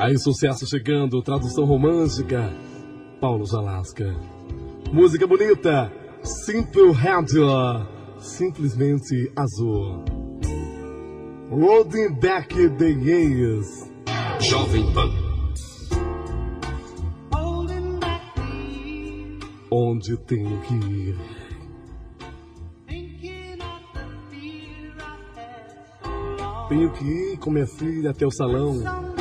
Aí, sucesso chegando, tradução romântica. Paulo Jalasca. Música bonita. Simple Radio. Simplesmente azul. Rolling back the years. Jovem Pan. Onde tenho que ir? Tenho que ir com minha filha até o salão.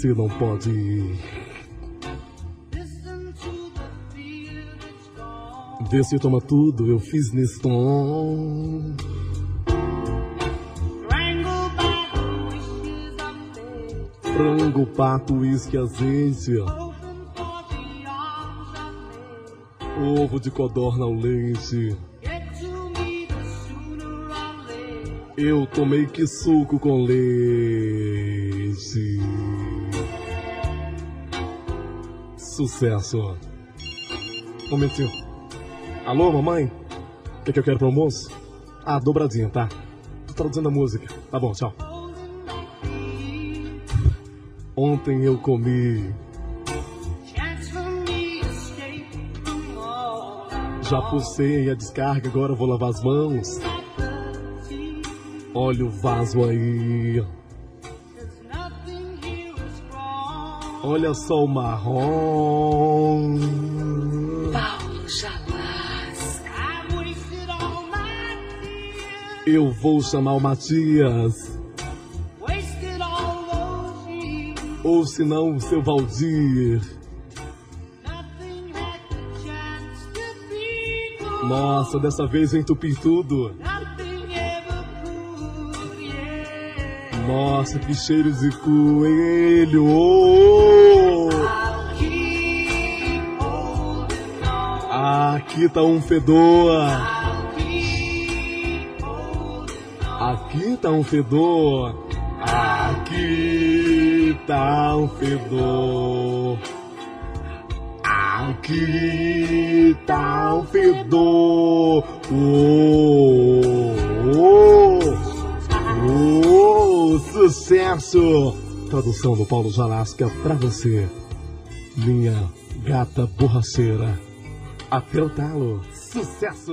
Se não pode ir. Vê se toma tudo, eu fiz nesse tom. Frango, pato, uísque, azeite. Ovo de codorna ao leite. Eu tomei que suco com leite. Sucesso. Momentinho. Alô, mamãe? O que, que eu quero pro almoço? Ah, dobradinha, tá? Tô traduzindo a música. Tá bom, tchau. Ontem eu comi. Já pulsei a descarga, agora vou lavar as mãos. Olha o vaso aí. Olha só o marrom. Paulo Jalasca. Eu vou chamar o Matias. Ou se não, o seu Valdir. Nossa, dessa vez eu entupi tudo. Nossa, que cheiro de coelho! Oh! Aqui tá um fedor. Aqui tá um fedor. Aqui tá um fedor. Aqui tá um fedor. Oh, oh, oh, sucesso! Tradução do Paulo Jalasca pra você, minha gata borracheira. Até o talo. Sucesso!